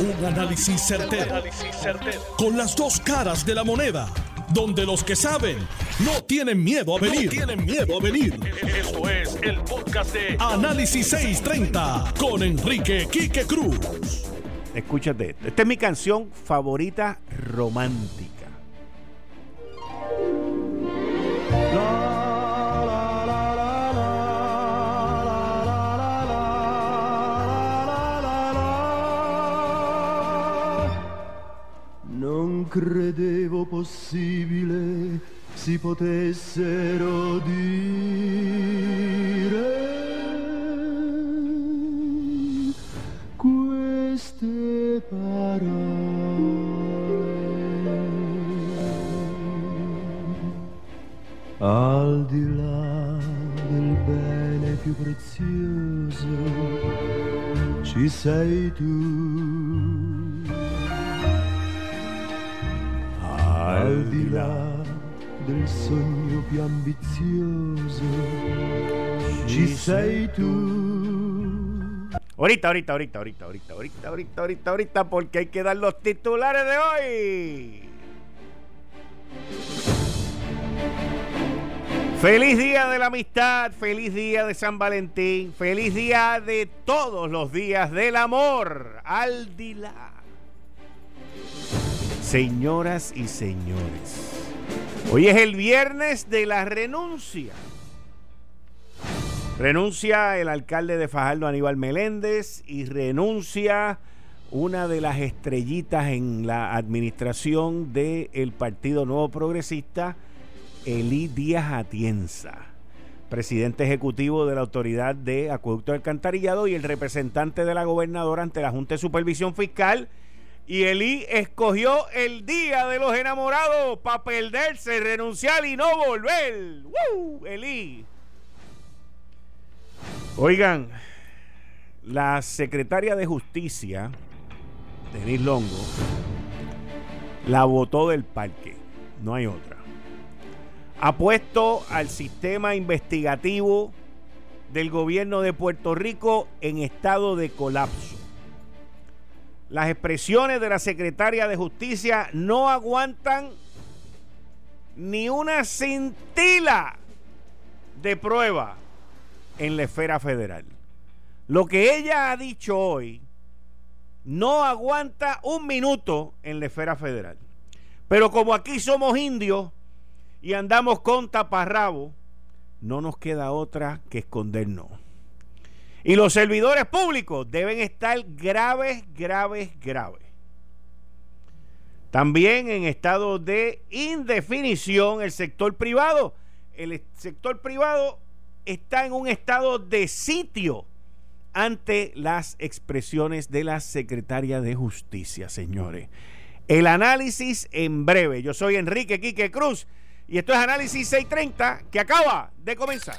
Un análisis certero, Con las dos caras de la moneda. Donde los que saben no tienen miedo a venir. tienen miedo a venir. Esto es el podcast de Análisis 630 con Enrique Quique Cruz. Escúchate, esta es mi canción favorita romántica. Credevo possibile si potessero dire queste parole. Al di là del bene più prezioso ci sei tu di là del sogno più ambizioso, ci sei tú. Ahorita, ahorita, ahorita, ahorita, ahorita, ahorita, ahorita, ahorita, ahorita, porque hay que dar los titulares de hoy. Feliz día de la amistad, feliz día de San Valentín, feliz día de todos los días del amor. Al Dilá. Señoras y señores, hoy es el viernes de la renuncia. Renuncia el alcalde de Fajardo Aníbal Meléndez y renuncia una de las estrellitas en la administración del Partido Nuevo Progresista, Elí Díaz Atienza, presidente ejecutivo de la Autoridad de Acueducto Alcantarillado y el representante de la gobernadora ante la Junta de Supervisión Fiscal y Elí escogió el día de los enamorados para perderse, renunciar y no volver. ¡Woo! Elí. Oigan, la secretaria de Justicia, Denis Longo, la votó del parque. No hay otra. Ha puesto al sistema investigativo del gobierno de Puerto Rico en estado de colapso las expresiones de la secretaria de Justicia no aguantan ni una cintila de prueba en la esfera federal. Lo que ella ha dicho hoy no aguanta un minuto en la esfera federal. Pero como aquí somos indios y andamos con taparrabo, no nos queda otra que escondernos. Y los servidores públicos deben estar graves, graves, graves. También en estado de indefinición el sector privado. El sector privado está en un estado de sitio ante las expresiones de la secretaria de Justicia, señores. El análisis en breve. Yo soy Enrique Quique Cruz y esto es Análisis 630 que acaba de comenzar.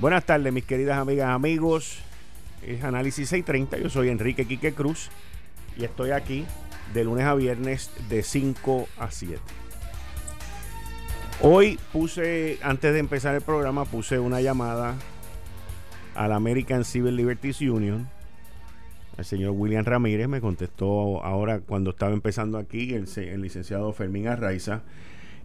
Buenas tardes, mis queridas amigas, amigos. Es Análisis 630. Yo soy Enrique Quique Cruz y estoy aquí de lunes a viernes de 5 a 7. Hoy puse, antes de empezar el programa, puse una llamada al American Civil Liberties Union. El señor William Ramírez me contestó ahora cuando estaba empezando aquí, el, el licenciado Fermín Arraiza.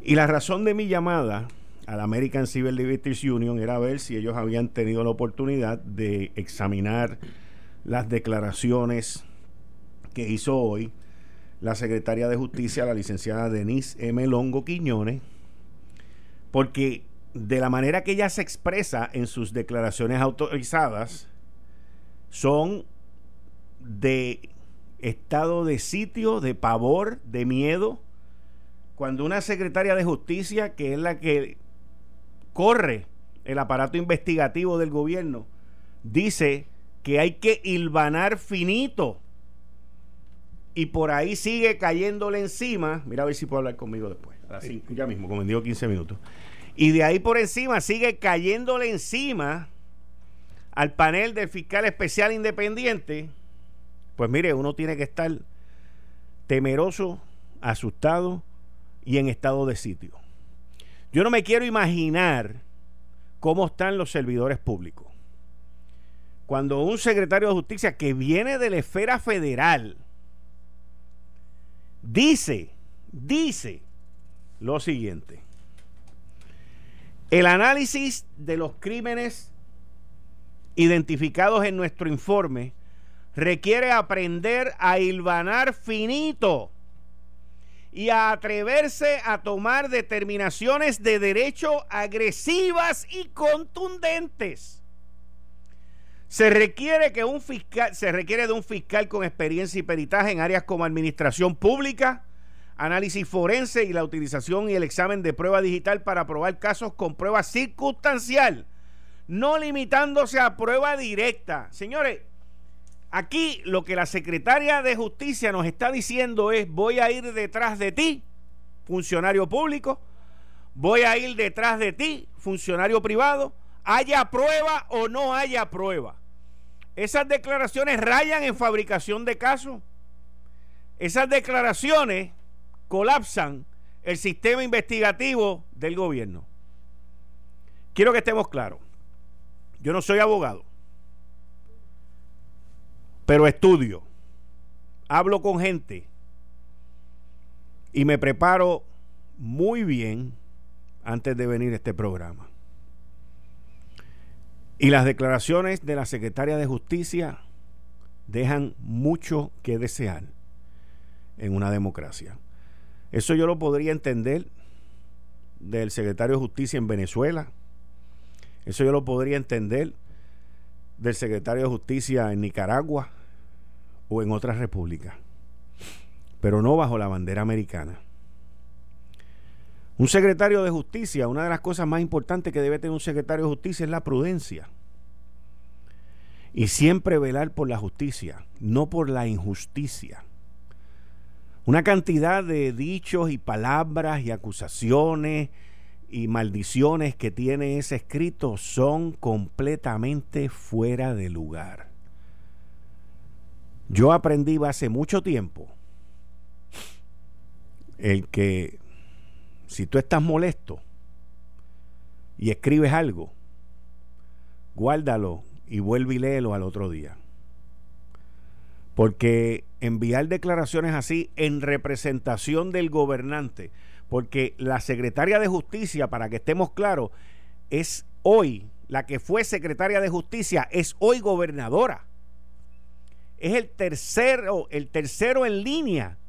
Y la razón de mi llamada al American Civil Liberties Union era ver si ellos habían tenido la oportunidad de examinar las declaraciones que hizo hoy la secretaria de Justicia, la licenciada Denise M. Longo Quiñones, porque de la manera que ella se expresa en sus declaraciones autorizadas son de estado de sitio, de pavor, de miedo, cuando una secretaria de justicia, que es la que corre el aparato investigativo del gobierno, dice que hay que hilvanar finito y por ahí sigue cayéndole encima. Mira a ver si puedo hablar conmigo después. A las cinco, ya mismo, como digo 15 minutos. Y de ahí por encima sigue cayéndole encima al panel del fiscal especial independiente. Pues mire, uno tiene que estar temeroso, asustado y en estado de sitio. Yo no me quiero imaginar cómo están los servidores públicos. Cuando un secretario de justicia que viene de la esfera federal dice, dice lo siguiente. El análisis de los crímenes identificados en nuestro informe requiere aprender a hilvanar finito y a atreverse a tomar determinaciones de derecho agresivas y contundentes. Se requiere que un fiscal se requiere de un fiscal con experiencia y peritaje en áreas como administración pública, análisis forense y la utilización y el examen de prueba digital para probar casos con prueba circunstancial, no limitándose a prueba directa. Señores, aquí lo que la secretaria de Justicia nos está diciendo es, voy a ir detrás de ti, funcionario público, voy a ir detrás de ti, funcionario privado, haya prueba o no haya prueba. Esas declaraciones rayan en fabricación de casos. Esas declaraciones colapsan el sistema investigativo del gobierno. Quiero que estemos claros. Yo no soy abogado, pero estudio, hablo con gente y me preparo muy bien antes de venir a este programa. Y las declaraciones de la secretaria de Justicia dejan mucho que desear en una democracia. Eso yo lo podría entender del secretario de Justicia en Venezuela. Eso yo lo podría entender del secretario de Justicia en Nicaragua o en otras repúblicas. Pero no bajo la bandera americana. Un secretario de justicia, una de las cosas más importantes que debe tener un secretario de justicia es la prudencia. Y siempre velar por la justicia, no por la injusticia. Una cantidad de dichos y palabras y acusaciones y maldiciones que tiene ese escrito son completamente fuera de lugar. Yo aprendí hace mucho tiempo el que si tú estás molesto y escribes algo, guárdalo y vuelve y léelo al otro día. Porque enviar declaraciones así en representación del gobernante, porque la secretaria de justicia, para que estemos claros, es hoy, la que fue secretaria de justicia, es hoy gobernadora. Es el tercero, el tercero en línea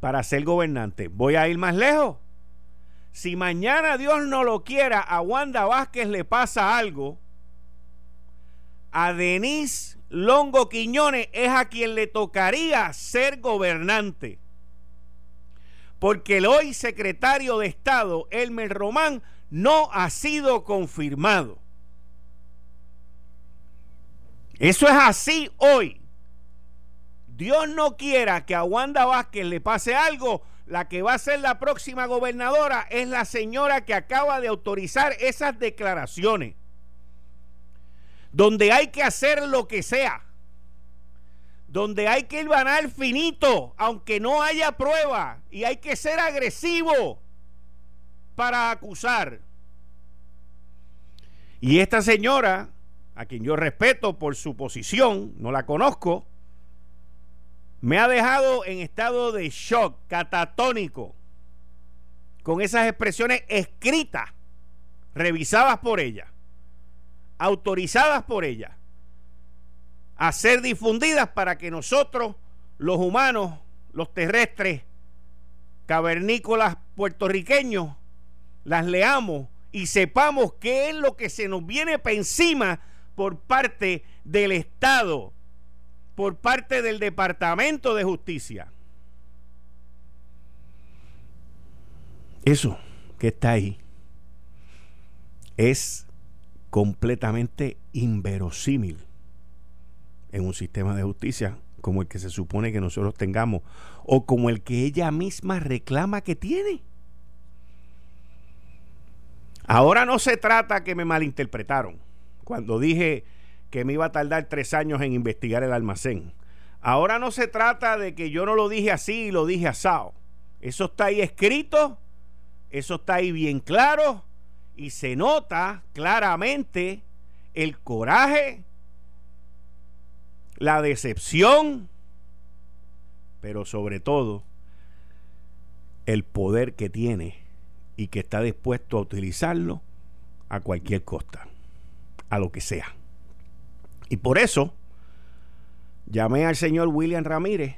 para ser gobernante. Voy a ir más lejos. Si mañana Dios no lo quiera, a Wanda Vázquez le pasa algo, a Denise Longo Quiñones es a quien le tocaría ser gobernante. Porque el hoy secretario de Estado, Elmer Román, no ha sido confirmado. Eso es así hoy. Dios no quiera que a Wanda Vázquez le pase algo, la que va a ser la próxima gobernadora es la señora que acaba de autorizar esas declaraciones. Donde hay que hacer lo que sea. Donde hay que ir banal finito, aunque no haya prueba. Y hay que ser agresivo para acusar. Y esta señora, a quien yo respeto por su posición, no la conozco, me ha dejado en estado de shock, catatónico, con esas expresiones escritas, revisadas por ella, autorizadas por ella, a ser difundidas para que nosotros, los humanos, los terrestres, cavernícolas puertorriqueños, las leamos y sepamos qué es lo que se nos viene para encima por parte del Estado por parte del Departamento de Justicia. Eso que está ahí es completamente inverosímil en un sistema de justicia como el que se supone que nosotros tengamos o como el que ella misma reclama que tiene. Ahora no se trata que me malinterpretaron cuando dije que me iba a tardar tres años en investigar el almacén. Ahora no se trata de que yo no lo dije así y lo dije asado. Eso está ahí escrito, eso está ahí bien claro y se nota claramente el coraje, la decepción, pero sobre todo el poder que tiene y que está dispuesto a utilizarlo a cualquier costa, a lo que sea. Y por eso llamé al señor William Ramírez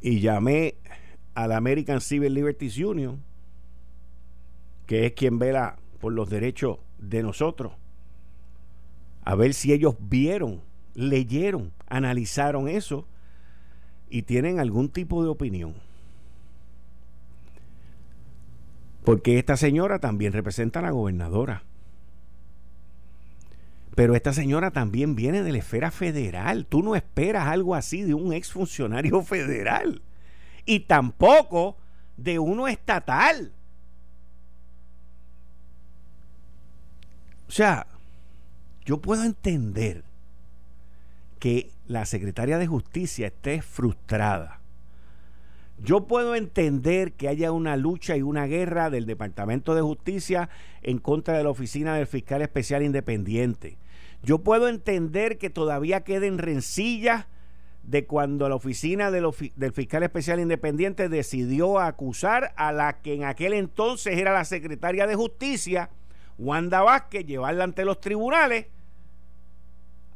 y llamé a la American Civil Liberties Union, que es quien vela por los derechos de nosotros, a ver si ellos vieron, leyeron, analizaron eso y tienen algún tipo de opinión. Porque esta señora también representa a la gobernadora. Pero esta señora también viene de la esfera federal. Tú no esperas algo así de un exfuncionario federal. Y tampoco de uno estatal. O sea, yo puedo entender que la secretaria de justicia esté frustrada. Yo puedo entender que haya una lucha y una guerra del Departamento de Justicia en contra de la Oficina del Fiscal Especial Independiente. Yo puedo entender que todavía queden rencillas de cuando la oficina del, fiscal especial independiente decidió acusar a la que en aquel entonces era la secretaria de justicia, Wanda Vázquez, llevarla ante los tribunales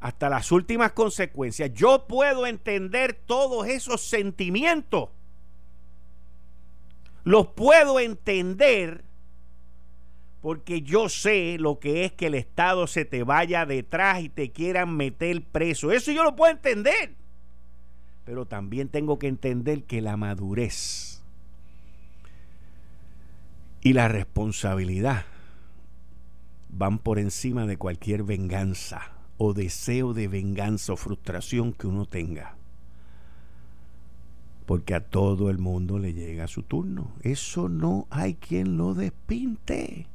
hasta las últimas consecuencias. Yo puedo entender todos esos sentimientos. Los puedo entender porque yo sé lo que es que el Estado se te vaya detrás y te quieran meter preso. Eso yo lo puedo entender. Pero también tengo que entender que la madurez y la responsabilidad van por encima de cualquier venganza o deseo de venganza o frustración que uno tenga. Porque a todo el mundo le llega su turno. Eso no hay quien lo despinte.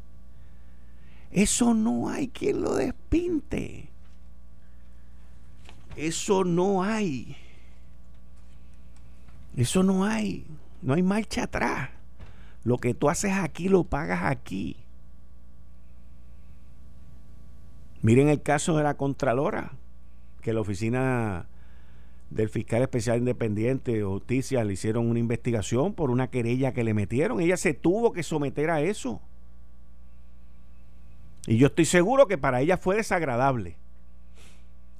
Eso no hay quien lo despinte. Eso no hay. Eso no hay. No hay marcha atrás. Lo que tú haces aquí lo pagas aquí. Miren el caso de la Contralora, que la oficina del fiscal especial independiente de justicia le hicieron una investigación por una querella que le metieron. Ella se tuvo que someter a eso. Y yo estoy seguro que para ella fue desagradable.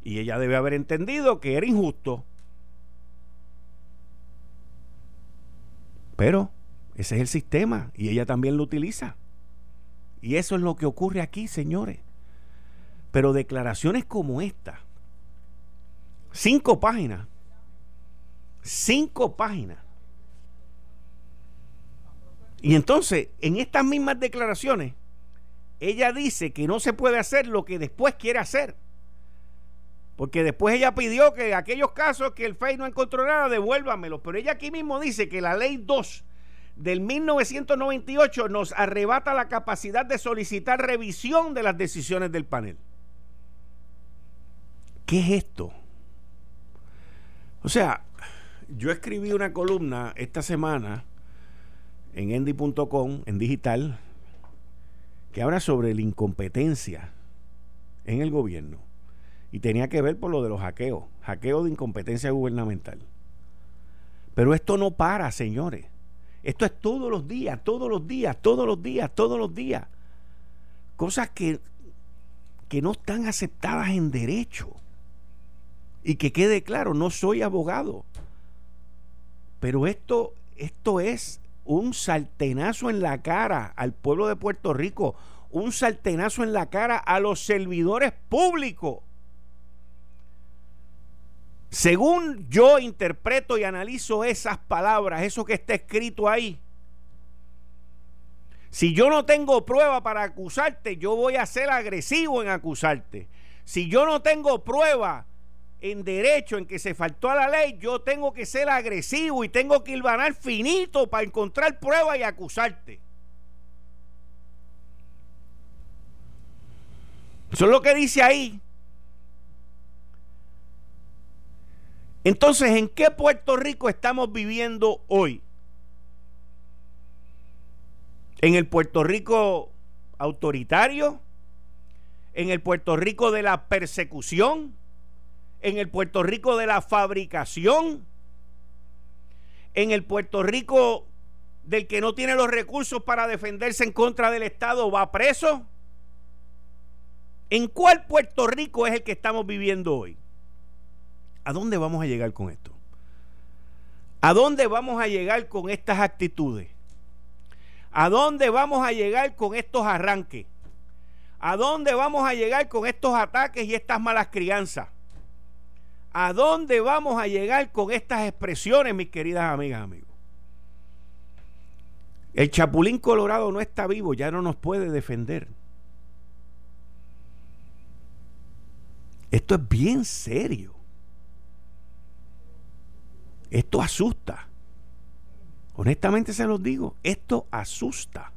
Y ella debe haber entendido que era injusto. Pero ese es el sistema y ella también lo utiliza. Y eso es lo que ocurre aquí, señores. Pero declaraciones como esta, cinco páginas, cinco páginas. Y entonces, en estas mismas declaraciones, ella dice que no se puede hacer lo que después quiere hacer. Porque después ella pidió que aquellos casos que el FEI no encontró nada, devuélvamelos. Pero ella aquí mismo dice que la ley 2 del 1998 nos arrebata la capacidad de solicitar revisión de las decisiones del panel. ¿Qué es esto? O sea, yo escribí una columna esta semana en endy.com, en digital, que habla sobre la incompetencia en el gobierno. Y tenía que ver por lo de los hackeos, hackeo de incompetencia gubernamental. Pero esto no para, señores. Esto es todos los días, todos los días, todos los días, todos los días. Cosas que, que no están aceptadas en derecho. Y que quede claro, no soy abogado. Pero esto, esto es un saltenazo en la cara al pueblo de Puerto Rico, un saltenazo en la cara a los servidores públicos. Según yo interpreto y analizo esas palabras, eso que está escrito ahí, si yo no tengo prueba para acusarte, yo voy a ser agresivo en acusarte. Si yo no tengo prueba en derecho, en que se faltó a la ley, yo tengo que ser agresivo y tengo que hilvanar finito para encontrar prueba y acusarte. Eso es lo que dice ahí. Entonces, ¿en qué Puerto Rico estamos viviendo hoy? ¿En el Puerto Rico autoritario? ¿En el Puerto Rico de la persecución? ¿En el Puerto Rico de la fabricación? ¿En el Puerto Rico del que no tiene los recursos para defenderse en contra del Estado va preso? ¿En cuál Puerto Rico es el que estamos viviendo hoy? ¿A dónde vamos a llegar con esto? ¿A dónde vamos a llegar con estas actitudes? ¿A dónde vamos a llegar con estos arranques? ¿A dónde vamos a llegar con estos ataques y estas malas crianzas? ¿A dónde vamos a llegar con estas expresiones, mis queridas amigas, amigos? El Chapulín Colorado no está vivo, ya no nos puede defender. Esto es bien serio. Esto asusta. Honestamente se los digo, esto asusta.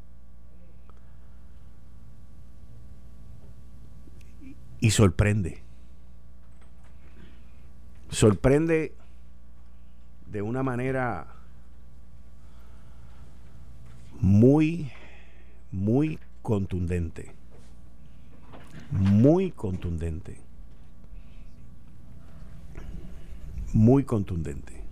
Y sorprende. Sorprende de una manera muy, muy contundente. Muy contundente. Muy contundente.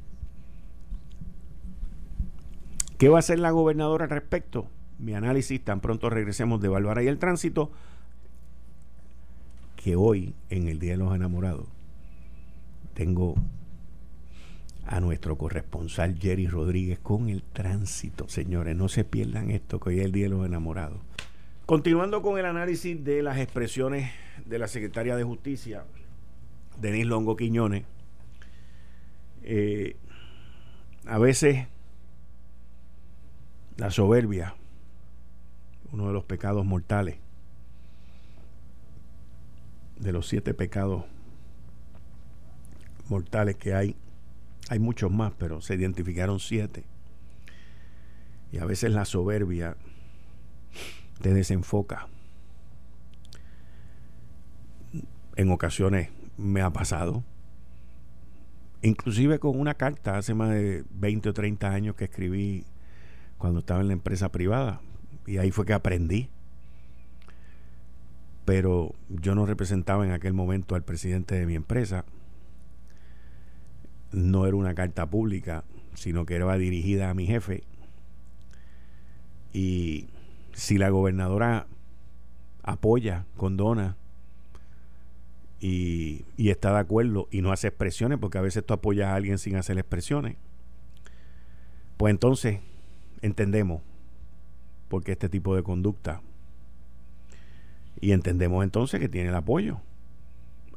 ¿Qué va a hacer la gobernadora al respecto? Mi análisis, tan pronto regresemos de Bárbara y el tránsito, que hoy, en el Día de los Enamorados, tengo a nuestro corresponsal Jerry Rodríguez con el tránsito. Señores, no se pierdan esto, que hoy es el Día de los Enamorados. Continuando con el análisis de las expresiones de la secretaria de Justicia, Denis Longo Quiñones, eh, a veces la soberbia, uno de los pecados mortales, de los siete pecados mortales que hay, hay muchos más, pero se identificaron siete. Y a veces la soberbia te desenfoca. En ocasiones me ha pasado. Inclusive con una carta hace más de 20 o 30 años que escribí cuando estaba en la empresa privada. Y ahí fue que aprendí. Pero yo no representaba en aquel momento al presidente de mi empresa. No era una carta pública, sino que era dirigida a mi jefe. Y si la gobernadora apoya, condona y, y, está de acuerdo y no hace expresiones, porque a veces tú apoyas a alguien sin hacer expresiones, pues entonces entendemos por qué este tipo de conducta. Y entendemos entonces que tiene el apoyo.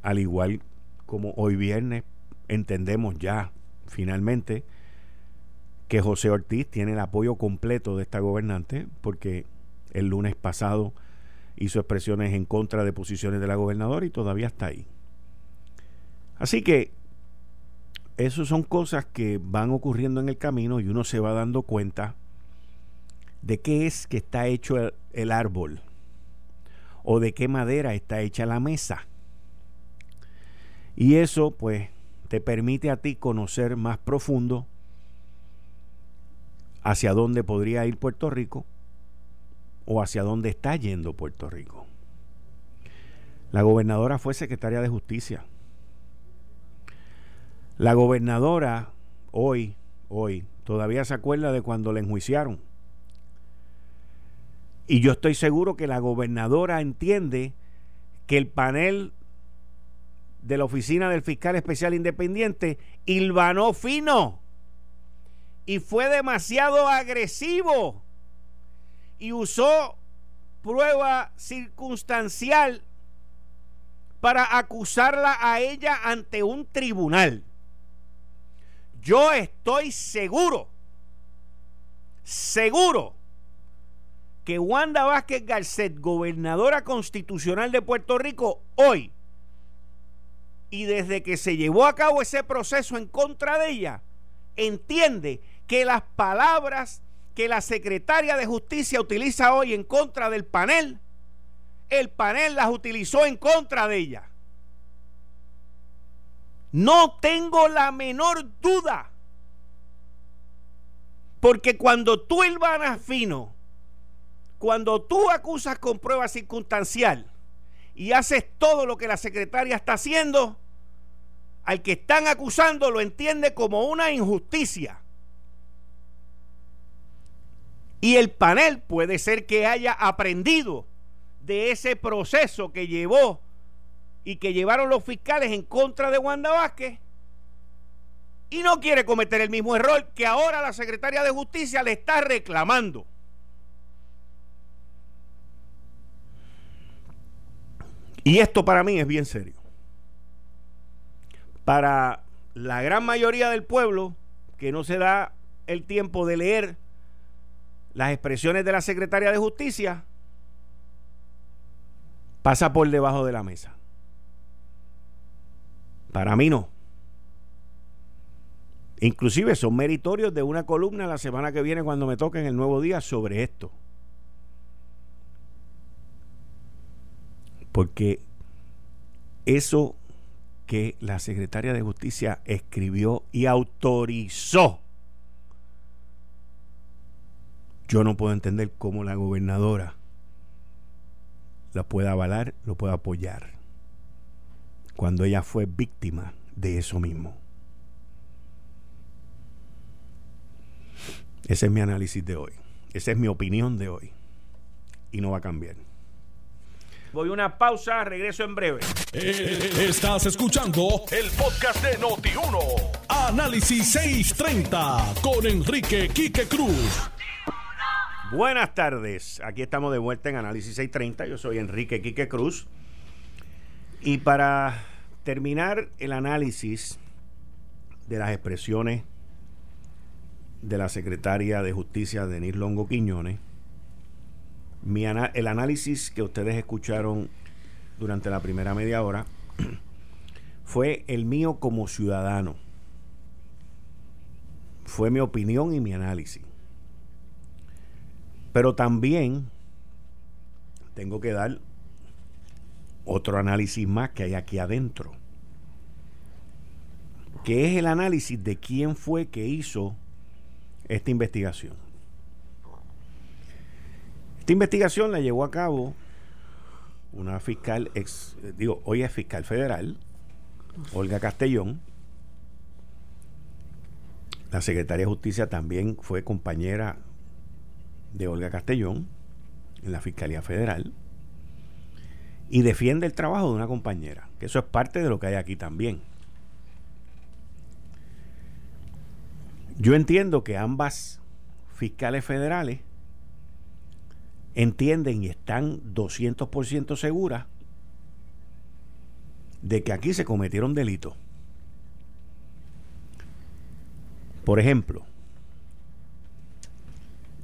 Al igual como hoy viernes entendemos ya finalmente que José Ortiz tiene el apoyo completo de esta gobernante porque el lunes pasado hizo expresiones en contra de posiciones de la gobernadora y todavía está ahí. Así que eso son cosas que van ocurriendo en el camino y uno se va dando cuenta de qué es que está hecho el, árbol o de qué madera está hecha la mesa. Y eso pues te permite a ti conocer más profundo hacia dónde podría ir Puerto Rico o hacia dónde está yendo Puerto Rico. La gobernadora fue secretaria de justicia. La gobernadora hoy, hoy, todavía se acuerda de cuando la enjuiciaron y yo estoy seguro que la gobernadora entiende que el panel de la oficina del fiscal especial independiente hilvanó fino y fue demasiado agresivo y usó prueba circunstancial para acusarla a ella ante un tribunal. Yo estoy seguro, seguro que Wanda Vázquez Garcet, gobernadora constitucional de Puerto Rico, hoy, y desde que se llevó a cabo ese proceso en contra de ella, entiende que las palabras que la secretaria de justicia utiliza hoy en contra del panel, el panel las utilizó en contra de ella. No tengo la menor duda. Porque cuando tú, Ilvana Fino, cuando tú acusas con prueba circunstancial y haces todo lo que la secretaria está haciendo, al que están acusando lo entiende como una injusticia. Y el panel puede ser que haya aprendido de ese proceso que llevó y que llevaron los fiscales en contra de Wanda Vázquez y no quiere cometer el mismo error que ahora la secretaria de justicia le está reclamando. Y esto para mí es bien serio. Para la gran mayoría del pueblo que no se da el tiempo de leer las expresiones de la secretaria de justicia, pasa por debajo de la mesa. Para mí no. Inclusive son meritorios de una columna la semana que viene cuando me toque en el nuevo día sobre esto. Porque eso que la secretaria de justicia escribió y autorizó, yo no puedo entender cómo la gobernadora la puede avalar, lo puede apoyar cuando ella fue víctima de eso mismo. Ese es mi análisis de hoy. Esa es mi opinión de hoy. Y no va a cambiar. Voy a una pausa, regreso en breve. Eh, estás escuchando el podcast de Noti1. Análisis 630 con Enrique Quique Cruz. Buenas tardes. Aquí estamos de vuelta en Análisis 630. Yo soy Enrique Quique Cruz. Y para terminar el análisis de las expresiones de la secretaria de Justicia, Denis Longo Quiñones, el análisis que ustedes escucharon durante la primera media hora fue el mío como ciudadano. Fue mi opinión y mi análisis. Pero también tengo que dar otro análisis más que hay aquí adentro, que es el análisis de quién fue que hizo esta investigación. Esta investigación la llevó a cabo una fiscal, digo, hoy es fiscal federal, Olga Castellón. La secretaria de Justicia también fue compañera de Olga Castellón en la Fiscalía Federal y defiende el trabajo de una compañera, que eso es parte de lo que hay aquí también. Yo entiendo que ambas fiscales federales entienden y están 200% seguras de que aquí se cometieron delitos. Por ejemplo,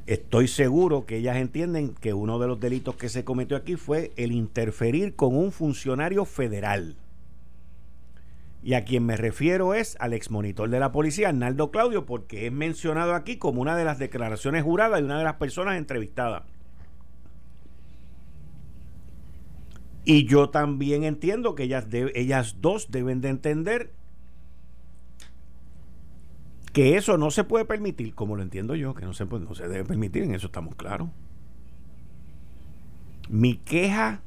Estoy seguro que ellas entienden que uno de los delitos que se cometió aquí fue el interferir con un funcionario federal. Y a quien me refiero es al exmonitor de la policía, Arnaldo Claudio, porque es mencionado aquí como una de las declaraciones juradas y una de las personas entrevistadas. Y yo también entiendo que ellas, ellas dos deben de entender que eso no se puede permitir, como lo entiendo yo, que no se, no se debe permitir, en eso estamos claros. Mi queja,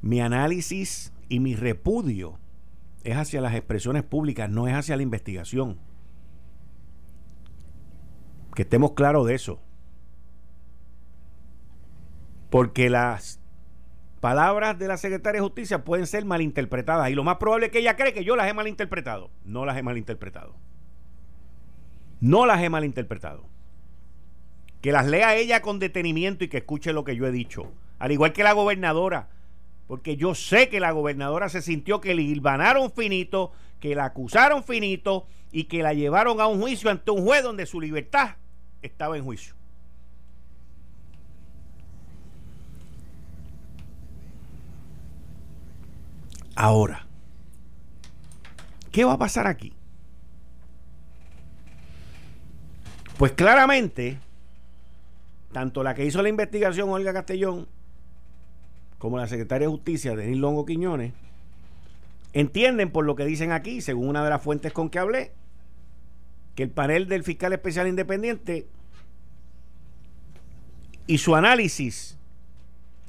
mi análisis y mi repudio es hacia las expresiones públicas, no es hacia la investigación. Que estemos claros de eso. Porque las palabras de la secretaria de Justicia pueden ser malinterpretadas y lo más probable es que ella cree que yo las he malinterpretado. No las he malinterpretado. No las he malinterpretado. Que las lea ella con detenimiento y que escuche lo que yo he dicho. Al igual que la gobernadora. Porque yo sé que la gobernadora se sintió que le hilvanaron finito, que la acusaron finito y que la llevaron a un juicio ante un juez donde su libertad estaba en juicio. Ahora, ¿qué va a pasar aquí? Pues claramente, tanto la que hizo la investigación, Olga Castellón, como la secretaria de Justicia, Denis Longo Quiñones, entienden por lo que dicen aquí, según una de las fuentes con que hablé, que el panel del fiscal especial independiente y su análisis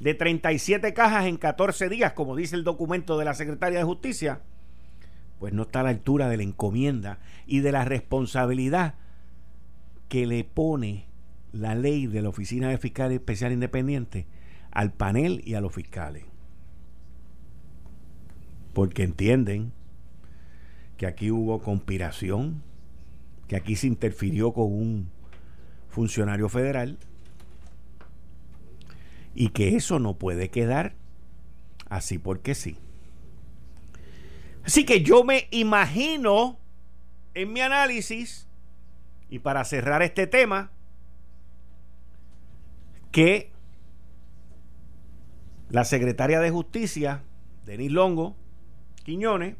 de 37 cajas en 14 días, como dice el documento de la Secretaria de Justicia, pues no está a la altura de la encomienda y de la responsabilidad que le pone la ley de la Oficina de Fiscal Especial Independiente al panel y a los fiscales. Porque entienden que aquí hubo conspiración, que aquí se interfirió con un funcionario federal y que eso no puede quedar así porque sí. Así que yo me imagino en mi análisis, y para cerrar este tema, que la secretaria de Justicia, Denis Longo, Quiñones,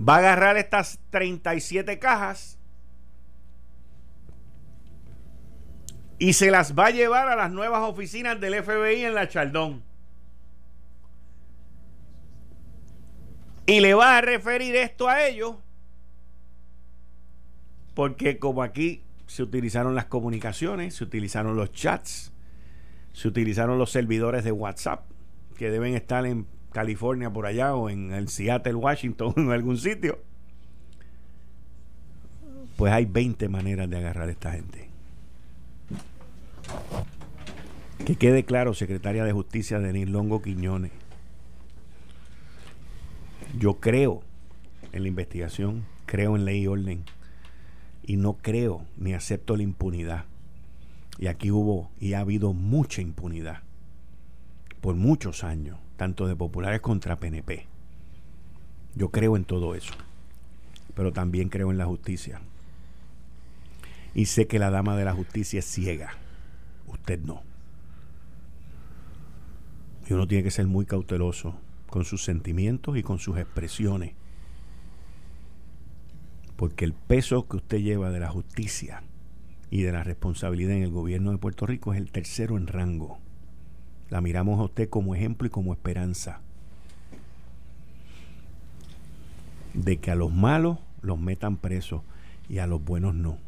va a agarrar estas 37 cajas y se las va a llevar a las nuevas oficinas del FBI en la Chaldón. Y le va a referir esto a ellos porque como aquí se utilizaron las comunicaciones, se utilizaron los chats, se utilizaron los servidores de WhatsApp que deben estar en California por allá o en el Seattle, Washington en algún sitio. Pues hay 20 maneras de agarrar a esta gente. Que quede claro, secretaria de Justicia Denis Longo Quiñones. Yo creo en la investigación, creo en ley y orden y no creo ni acepto la impunidad. Y aquí hubo y ha habido mucha impunidad por muchos años, tanto de populares contra PNP. Yo creo en todo eso, pero también creo en la justicia. Y sé que la dama de la justicia es ciega, usted no. Y uno tiene que ser muy cauteloso con sus sentimientos y con sus expresiones porque el peso que usted lleva de la justicia y de la responsabilidad en el gobierno de Puerto Rico es el tercero en rango. La miramos a usted como ejemplo y como esperanza de que a los malos los metan presos y a los buenos no.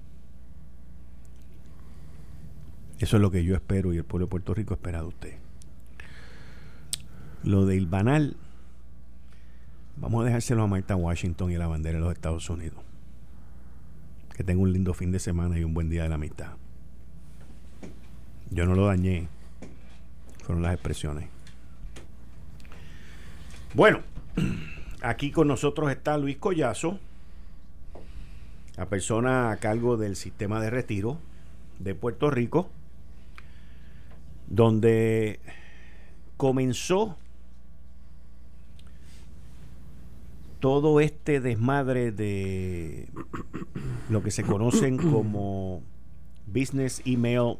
Eso es lo que yo espero y el pueblo de Puerto Rico espera de usted. Lo de Ilbanal, vamos a dejárselo a Marta Washington y la bandera de los Estados Unidos. Que tenga un lindo fin de semana y un buen día de la mitad. Yo no lo dañé. Fueron las expresiones. Bueno, aquí con nosotros está Luis Collazo, la persona a cargo del sistema de retiro de Puerto Rico, donde comenzó todo este desmadre de lo que se conocen como Business Email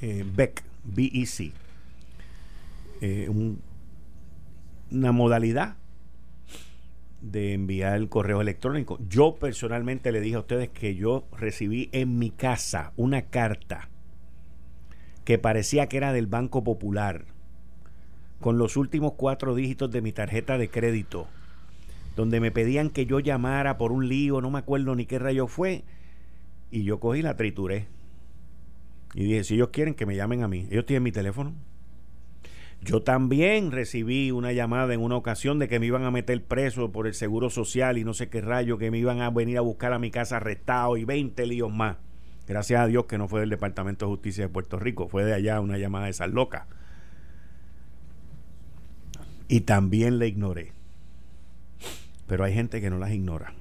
eh, BEC, BEC, eh, una modalidad de enviar el correo electrónico. Yo personalmente le dije a ustedes que yo recibí en mi casa una carta que parecía que era del Banco Popular, con los últimos cuatro dígitos de mi tarjeta de crédito donde me pedían que yo llamara por un lío, no me acuerdo ni qué rayo fue, y yo cogí la trituré. Y dije, si ellos quieren que me llamen a mí, ellos tienen mi teléfono. Yo también recibí una llamada en una ocasión de que me iban a meter preso por el seguro social y no sé qué rayo, que me iban a venir a buscar a mi casa arrestado y 20 líos más. Gracias a Dios que no fue del Departamento de Justicia de Puerto Rico, fue de allá una llamada de esas locas. Y también le ignoré pero hay gente que no las ignora.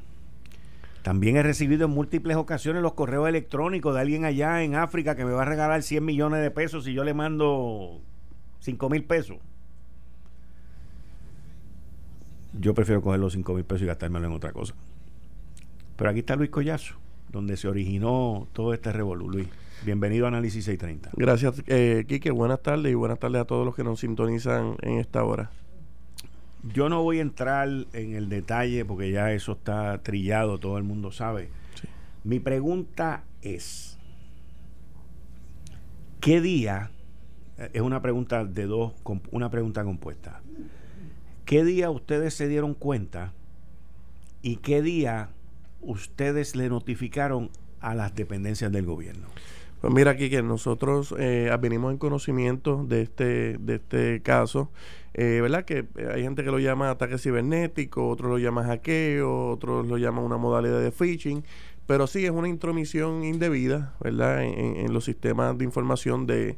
También he recibido en múltiples ocasiones los correos electrónicos de alguien allá en África que me va a regalar 100 millones de pesos si yo le mando 5 mil pesos. yo prefiero coger los 5 mil pesos y gastármelo en otra cosa. Pero aquí está Luis Collazo, donde se originó todo este revolú. Luis, bienvenido a Análisis 630. Gracias, eh, Quique. Buenas tardes y buenas tardes a todos los que nos sintonizan en esta hora. Yo no voy a entrar en el detalle porque ya eso está trillado, todo el mundo sabe. Mi pregunta es, ¿qué día? Eh, es una pregunta de dos, una pregunta compuesta. ¿Qué día ustedes se dieron cuenta y qué día ustedes le notificaron a las dependencias del gobierno? Pues mira aquí que nosotros eh, venimos en conocimiento de este, de este caso, eh, ¿verdad? Que hay gente que lo llama ataque cibernético, otros lo llaman hackeo, otros lo llaman una modalidad de phishing, pero sí es una intromisión indebida, ¿verdad? En, los sistemas de información de,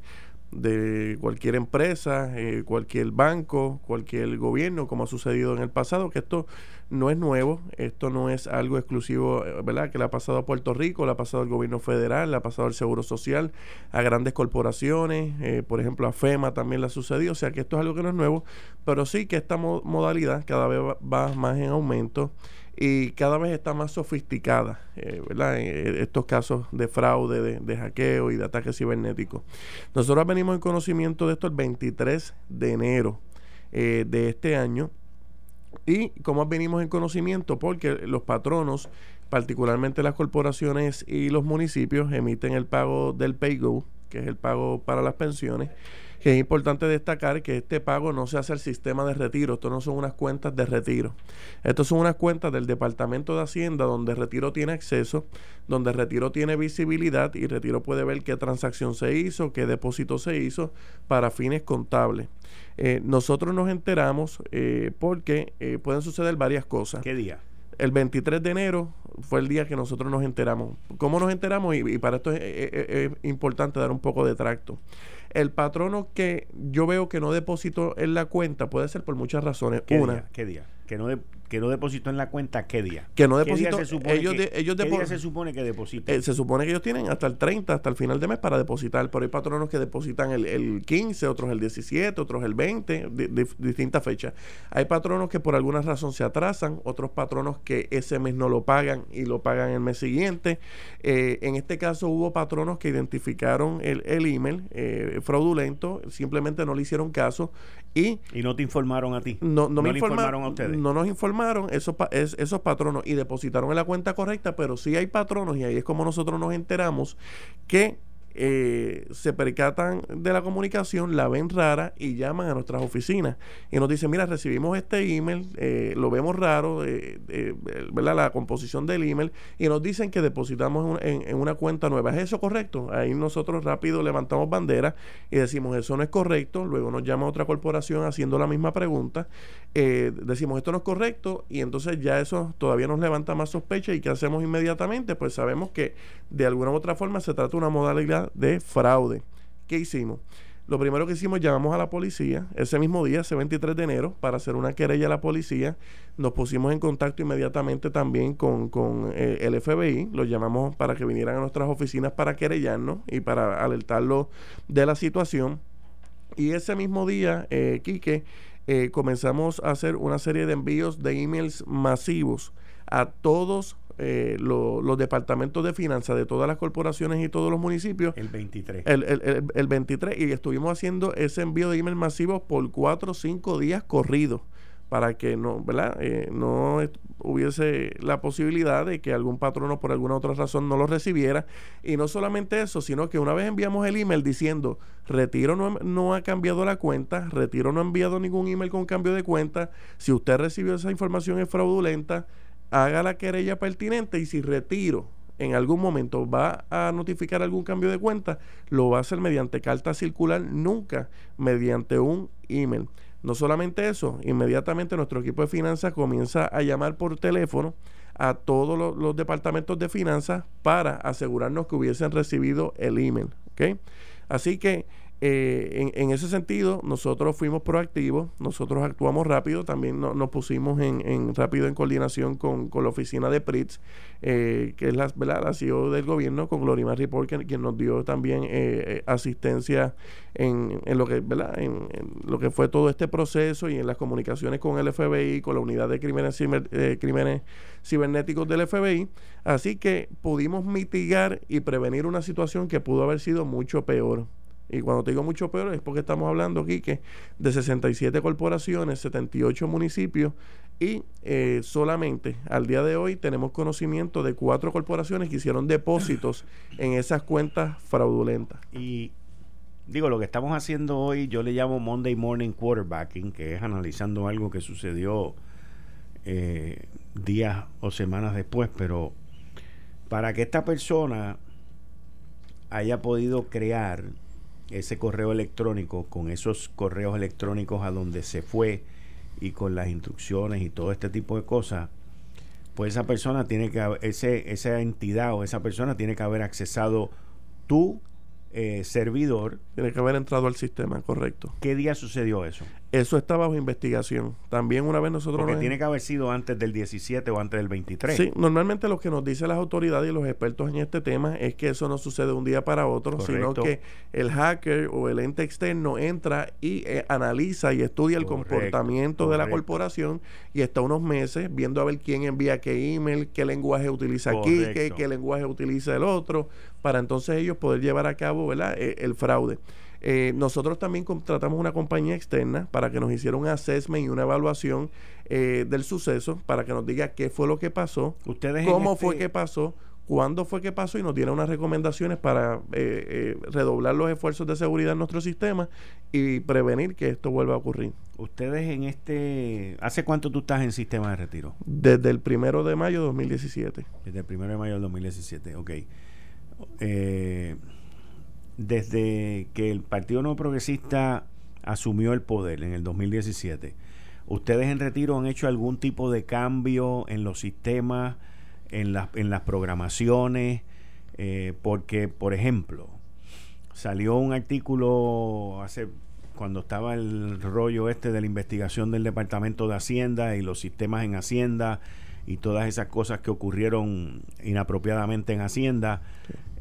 de cualquier empresa, eh, cualquier banco, cualquier gobierno, como ha sucedido en el pasado, que esto no es nuevo, esto no es algo exclusivo, eh, ¿verdad? Que le ha pasado a Puerto Rico, le ha pasado al gobierno federal, le ha pasado al Seguro Social, a grandes corporaciones, eh, por ejemplo a FEMA también le ha sucedido, o sea que esto es algo que no es nuevo, pero sí que esta modalidad cada vez va más en aumento y cada vez está más sofisticada, eh, ¿verdad? estos casos de fraude, de, de, hackeo y de ataque cibernético. Nosotros venimos en conocimiento de esto el 23 de enero de este año y como venimos en conocimiento, porque los patronos, particularmente las corporaciones y los municipios, emiten el pago del PayGo, que es el pago para las pensiones, que es importante destacar que este pago no se hace al sistema de retiro, esto no son unas cuentas de retiro. Estos son unas cuentas del Departamento de Hacienda donde retiro tiene acceso, donde retiro tiene visibilidad y retiro puede ver qué transacción se hizo, qué depósito se hizo para fines contables. Eh, nosotros nos enteramos eh, porque eh, pueden suceder varias cosas. ¿Qué día? El 23 de enero fue el día que nosotros nos enteramos. ¿Cómo nos enteramos? Y, para esto es, importante dar un poco de tracto. El patrono que yo veo que no depositó en la cuenta puede ser por muchas razones. Una. ¿Qué día? Que no, de, que no depositó en la cuenta, ¿qué día? Que no depositó. se supone ellos que, ellos ¿qué día se supone que depositan? Eh, se supone que ellos tienen hasta el 30, hasta el final de mes para depositar. Pero hay patronos que depositan el, el 15, otros el 17, otros el 20, de, distintas fechas. Hay patronos que por alguna razón se atrasan, otros patronos que ese mes no lo pagan y lo pagan el mes siguiente. Eh, en este caso hubo patronos que identificaron el, el email eh, fraudulento, simplemente no le hicieron caso y... Y no te informaron a ti. No, no, me informaron a ustedes. No nos informaron esos, esos patronos y depositaron en la cuenta correcta, pero sí hay patronos, y ahí es como nosotros nos enteramos, que eh, se percatan de la comunicación, la ven rara y llaman a nuestras oficinas y nos dicen, mira, recibimos este email, eh, lo vemos raro, eh, ¿verdad? La composición del email y nos dicen que depositamos en, una cuenta nueva. ¿Es eso correcto? Ahí nosotros rápido levantamos bandera y decimos, eso no es correcto. Luego nos llama otra corporación haciendo la misma pregunta. decimos, esto no es correcto y entonces ya eso todavía nos levanta más sospecha y ¿qué hacemos inmediatamente? Pues sabemos que de alguna u otra forma se trata de una modalidad de fraude. ¿Qué hicimos? Lo primero que hicimos, llamamos a la policía ese mismo día, ese 23 de enero, para hacer una querella a la policía. Nos pusimos en contacto inmediatamente también con, eh, el FBI. Los llamamos para que vinieran a nuestras oficinas para querellarnos y para alertarlos de la situación. Y ese mismo día, eh, Quique, eh, comenzamos a hacer una serie de envíos de emails masivos a todos eh, los departamentos de finanzas de todas las corporaciones y todos los municipios. El 23. El, el, el, 23. Y estuvimos haciendo ese envío de email masivos por cuatro o cinco días corridos para que no, ¿verdad? Eh, no hubiese la posibilidad de que algún patrono por alguna otra razón no lo recibiera. Y no solamente eso, sino que una vez enviamos el email diciendo Retiro no, no ha cambiado la cuenta, Retiro no ha enviado ningún email con cambio de cuenta, si usted recibió esa información es fraudulenta, haga la querella pertinente y si retiro en algún momento va a notificar algún cambio de cuenta, lo va a hacer mediante carta circular, nunca mediante un email. No solamente eso, inmediatamente nuestro equipo de finanzas comienza a llamar por teléfono a todos los, departamentos de finanzas para asegurarnos que hubiesen recibido el email. Así que eh, en, ese sentido, nosotros fuimos proactivos, nosotros actuamos rápido, también nos pusimos en, rápido en coordinación con, la oficina de PRITS, eh, que es la, la CEO del gobierno, con Glorimar Report, quien, nos dio también eh, asistencia en, lo que, ¿verdad? En, lo que fue todo este proceso y en las comunicaciones con el FBI, con la unidad de crímenes, crímenes cibernéticos del FBI. Así que pudimos mitigar y prevenir una situación que pudo haber sido mucho peor. Y cuando te digo mucho peor es porque estamos hablando aquí que de 67 corporaciones, 78 municipios y eh, solamente al día de hoy tenemos conocimiento de cuatro corporaciones que hicieron depósitos en esas cuentas fraudulentas. Y digo, lo que estamos haciendo hoy yo le llamo Monday Morning Quarterbacking, que es analizando algo que sucedió eh, días o semanas después, pero para que esta persona haya podido crear ese correo electrónico con esos correos electrónicos a donde se fue y con las instrucciones y todo este tipo de cosas, pues esa persona tiene que ese esa entidad o esa persona tiene que haber accesado tu eh, servidor. Tiene que haber entrado al sistema, correcto. ¿Qué día sucedió eso? Eso está bajo investigación. También una vez nosotros... Porque tiene que haber sido antes del 17 o antes del 23. Sí, normalmente lo que nos dicen las autoridades y los expertos en este tema es que eso no sucede de un día para otro, sino que el hacker o el ente externo entra y eh, analiza y estudia el comportamiento de la corporación y está unos meses viendo a ver quién envía qué email, qué lenguaje utiliza aquí, qué, qué lenguaje utiliza el otro, para entonces ellos poder llevar a cabo ¿verdad? E, el fraude. Eh, nosotros también contratamos una compañía externa para que nos hiciera un assessment y una evaluación eh, del suceso, para que nos diga qué fue lo que pasó, ¿Ustedes cómo fue este que pasó, cuándo fue que pasó y nos diera unas recomendaciones para eh, redoblar los esfuerzos de seguridad en nuestro sistema y prevenir que esto vuelva a ocurrir. Ustedes en este... ¿Hace cuánto tú estás en sistema de retiro? Desde el primero de mayo de 2017. Desde el primero de mayo de 2017, ok. Eh, desde que el Partido No Progresista asumió el poder en el 2017, ¿ustedes en retiro han hecho algún tipo de cambio en los sistemas, en, las, en las programaciones? Eh, porque, por ejemplo, salió un artículo hace cuando estaba el rollo este de la investigación del Departamento de Hacienda y los sistemas en Hacienda y todas esas cosas que ocurrieron inapropiadamente en Hacienda,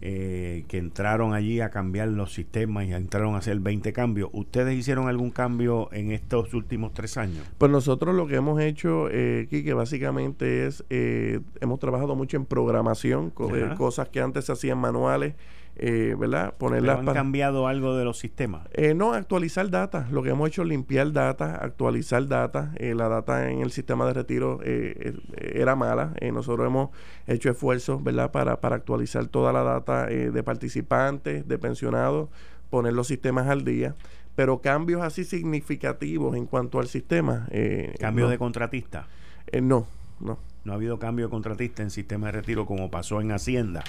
eh, que entraron allí a cambiar los sistemas y entraron a hacer 20 cambios. ¿Ustedes hicieron algún cambio en estos últimos tres años? Pues nosotros lo que hemos hecho, eh, que básicamente es, eh, hemos trabajado mucho en programación, eh, cosas que antes se hacían manuales eh, ¿verdad? Ponerlas ¿Han cambiado algo de los sistemas? Eh, no, actualizar data. Lo que hemos hecho es limpiar data, actualizar data. Eh, la data en el sistema de retiro eh, era mala. nosotros hemos hecho esfuerzos, ¿verdad? Para, para actualizar toda la data de participantes, de pensionados, poner los sistemas al día. Pero cambios así significativos en cuanto al sistema. ¿Cambios de contratista? no, no. No ha habido cambio de contratista en sistema de retiro como pasó en Hacienda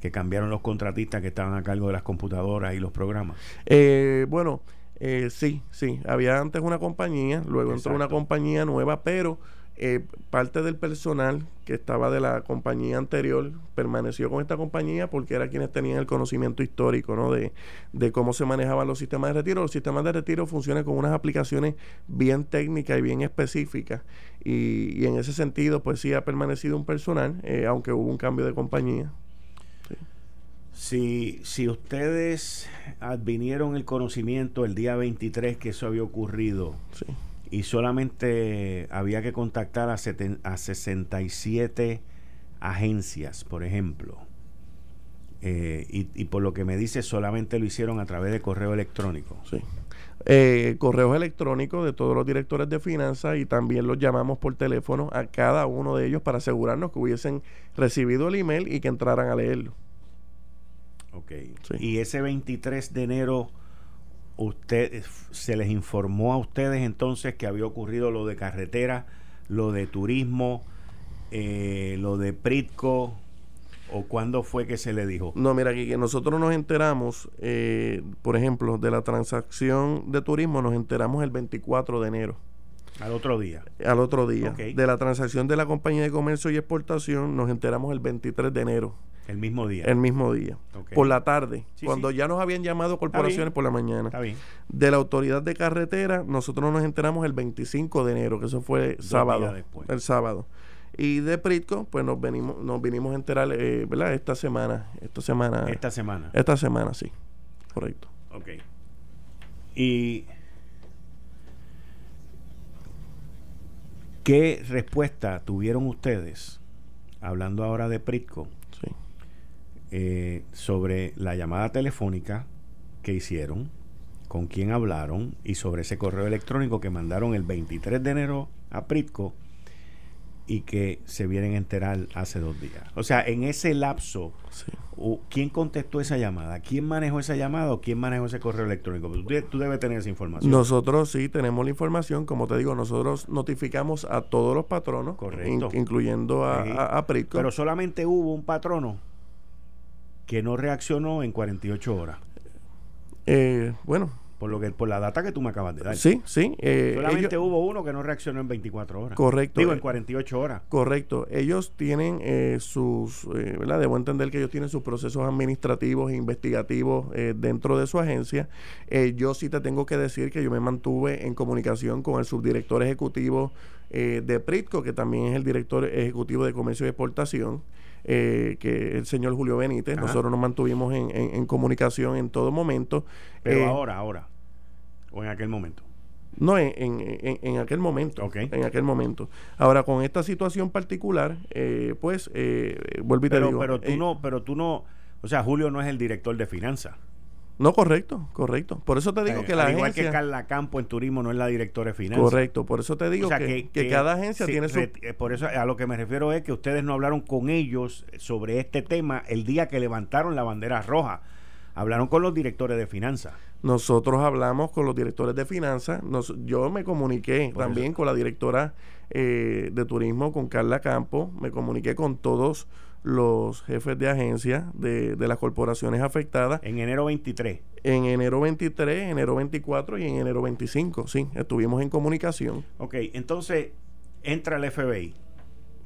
que cambiaron los contratistas que estaban a cargo de las computadoras y los programas? Eh, bueno, eh, sí, sí. Había antes una compañía, luego entró una compañía nueva, pero eh, parte del personal que estaba de la compañía anterior permaneció con esta compañía porque era quienes tenían el conocimiento histórico ¿no? de, de cómo se manejaban los sistemas de retiro. Los sistemas de retiro funcionan con unas aplicaciones bien técnicas y bien específicas y, y en ese sentido pues sí ha permanecido un personal, aunque hubo un cambio de compañía. Si, si ustedes advinieron el conocimiento el día 23 que eso había ocurrido y solamente había que contactar a, a 67 agencias, por ejemplo, eh, y, por lo que me dice solamente lo hicieron a través de correo electrónico. Sí. Eh, correos electrónicos de todos los directores de finanzas y también los llamamos por teléfono a cada uno de ellos para asegurarnos que hubiesen recibido el email y que entraran a leerlo. Ok. Y ese 23 de enero, usted, ¿se les informó a ustedes entonces que había ocurrido lo de carretera, lo de turismo, eh, lo de Pritco? ¿O cuándo fue que se le dijo? No, mira, que nosotros nos enteramos, eh, por ejemplo, de la transacción de turismo, nos enteramos el 24 de enero. Al otro día. Al otro día. De la transacción de la compañía de comercio y exportación nos enteramos el 23 de enero. El mismo día. el mismo día. Por la tarde, Sí, cuando sí. ya nos habían llamado corporaciones por la mañana. Está bien. De la autoridad de carretera, nosotros nos enteramos el 25 de enero, que eso fue Dos sábado. después. El sábado. Y de Pritco, pues nos venimos, nos vinimos a enterar, eh, ¿verdad? Esta semana. Esta semana. Esta semana. esta semana, sí. Correcto. Ok. Y. ¿Qué respuesta tuvieron ustedes, hablando ahora de Pritco. Eh, sobre la llamada telefónica que hicieron, con quién hablaron y sobre ese correo electrónico que mandaron el 23 de enero a Pritco y que se vienen a enterar hace dos días? O sea, en ese lapso, Sí. ¿quién contestó esa llamada? ¿Quién manejó esa llamada o quién manejó ese correo electrónico? Tú, tú debes tener esa información. Nosotros sí tenemos la información, como te digo, nosotros notificamos a todos los patronos, Correcto. in- incluyendo a, Sí. a- a Pritco. Pero solamente hubo un patrono que no reaccionó en 48 horas. Eh, bueno, Por lo que por la data que tú me acabas de dar. sí, sí. eh, Solamente ellos- hubo uno que no reaccionó en 24 horas. Correcto. Digo, eh, en 48 horas. Correcto. Ellos tienen eh, sus, eh, ¿verdad? Debo entender que ellos tienen sus procesos administrativos e investigativos eh, dentro de su agencia. Eh, yo sí te tengo que decir que yo me mantuve en comunicación con el subdirector ejecutivo eh, de Pritco, que también es el director ejecutivo de Comercio y Exportación. Eh, que el señor Julio Benítez. Ajá. Nosotros nos mantuvimos en, en- en comunicación en todo momento. Pero Eh, ahora, ahora. O en aquel momento. No, en, en, en- aquel momento. Ok. En aquel momento. Ahora, con esta situación particular, eh, pues, eh, vuelvo y te Pero, digo. pero tú eh, no, pero tú no. O sea, Julio no es el director de finanzas. No, correcto, correcto. Por eso te digo Eh, que la al igual agencia. que Carla Campo en turismo no es la directora de finanzas. correcto, por eso te digo O sea, que, que cada agencia sí, tiene su. eh, Por eso a lo que me refiero es que ustedes no hablaron con ellos sobre este tema el día que levantaron la bandera roja. Hablaron con los directores de finanzas. Nosotros hablamos con los directores de finanzas. Nos- yo me comuniqué Por también con la directora eh, de turismo, con Carla Campo. Me comuniqué con todos los jefes de agencia de, de las corporaciones afectadas. En enero 23. En enero 23, enero 24 y en enero 25, sí, estuvimos en comunicación, Ok, entonces entra el FBI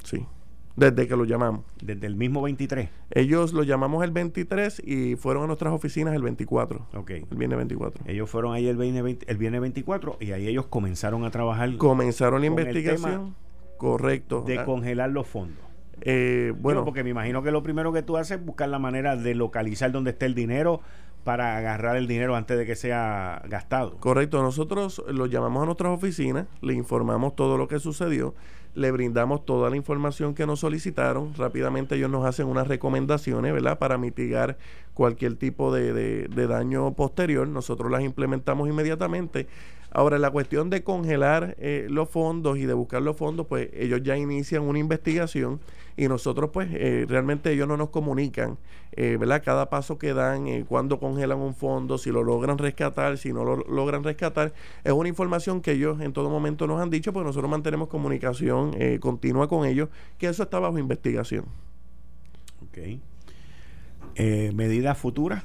sí, desde que lo llamamos. desde el mismo 23. Ellos lo llamamos el 23 y fueron a nuestras oficinas el 24, Ok. el viernes 24. Ellos fueron ahí el viernes, 20 el viernes 24 y ahí ellos comenzaron a trabajar Comenzaron la investigación, correcto. de Ah, congelar los fondos. Eh, Bueno, porque me imagino que lo primero que tú haces es buscar la manera de localizar dónde está el dinero para agarrar el dinero antes de que sea gastado. correcto. Nosotros lo llamamos a nuestras oficinas, le informamos todo lo que sucedió, le brindamos toda la información que nos solicitaron. Rápidamente ellos nos hacen unas recomendaciones, ¿verdad? Para mitigar cualquier tipo de, de- de daño posterior. Nosotros las implementamos inmediatamente. Ahora, la cuestión de congelar eh, los fondos y de buscar los fondos, pues ellos ya inician una investigación y nosotros, pues, eh, realmente ellos no nos comunican, eh, ¿verdad? Cada paso que dan, eh, cuando congelan un fondo, si lo logran rescatar, si no lo logran rescatar, es una información que ellos en todo momento nos han dicho, pues nosotros mantenemos comunicación continua con ellos, que eso está bajo investigación. Ok. Medidas futuras.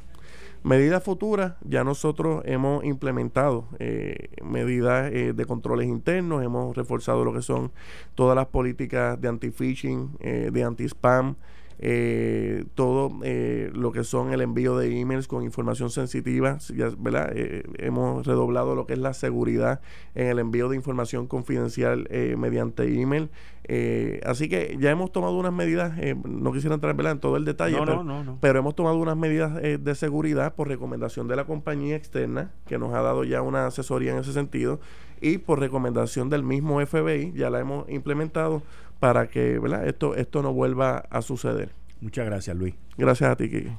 Medidas futuras, ya nosotros hemos implementado eh, medidas eh, de controles internos, hemos reforzado lo que son todas las políticas de anti-phishing, eh, de anti-spam, eh, todo eh, lo que son el envío de emails con información sensitiva, ya, ¿verdad? Eh, hemos redoblado lo que es la seguridad en el envío de información confidencial eh, mediante email. Eh, así que ya hemos tomado unas medidas, eh, no quisiera entrar ¿verdad? en todo el detalle, No, pero, no, no, pero hemos tomado unas medidas eh, de seguridad por recomendación de la compañía externa, que nos ha dado ya una asesoría en ese sentido, y por recomendación del mismo FBI, ya la hemos implementado para que ¿verdad? Esto, esto no vuelva a suceder. Muchas gracias, Luis. Gracias a ti, Kiki.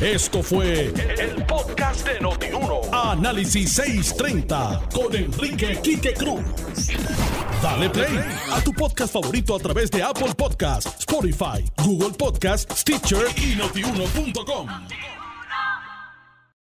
Esto fue el podcast de Notiuno. Análisis 630 con Enrique Quique Cruz. Dale play a tu podcast favorito a través de Apple Podcasts, Spotify, Google Podcasts, Stitcher y notiuno.com.